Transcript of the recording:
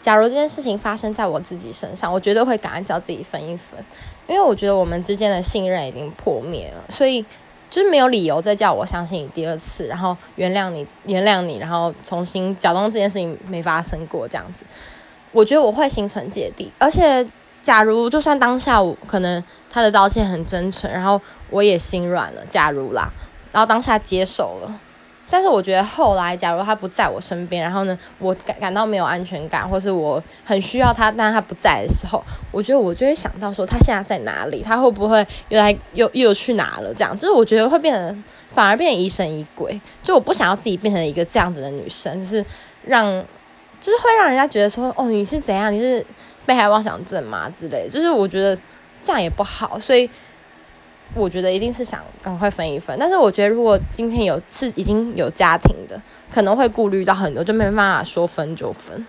假如这件事情发生在我自己身上，我绝对会赶快叫自己分一分，因为我觉得我们之间的信任已经破灭了，所以就是没有理由再叫我相信你第二次，然后原谅你，原谅你，然后重新假装这件事情没发生过这样子。我觉得我会心存芥蒂，而且假如就算当下我可能他的道歉很真诚，然后我也心软了，假如啦，然后当下接受了。但是我觉得后来，假如他不在我身边，然后呢，我感感到没有安全感，或是我很需要他，但他不在的时候，我觉得我就会想到说，他现在在哪里？他会不会又来又又去哪了？这样，就是我觉得会变得反而变疑神疑鬼。就我不想要自己变成一个这样子的女生，就是让，就是会让人家觉得说，哦，你是怎样？你是被害妄想症吗？之类，就是我觉得这样也不好，所以。我觉得一定是想赶快分一分，但是我觉得如果今天有是已经有家庭的，可能会顾虑到很多，就没办法说分就分。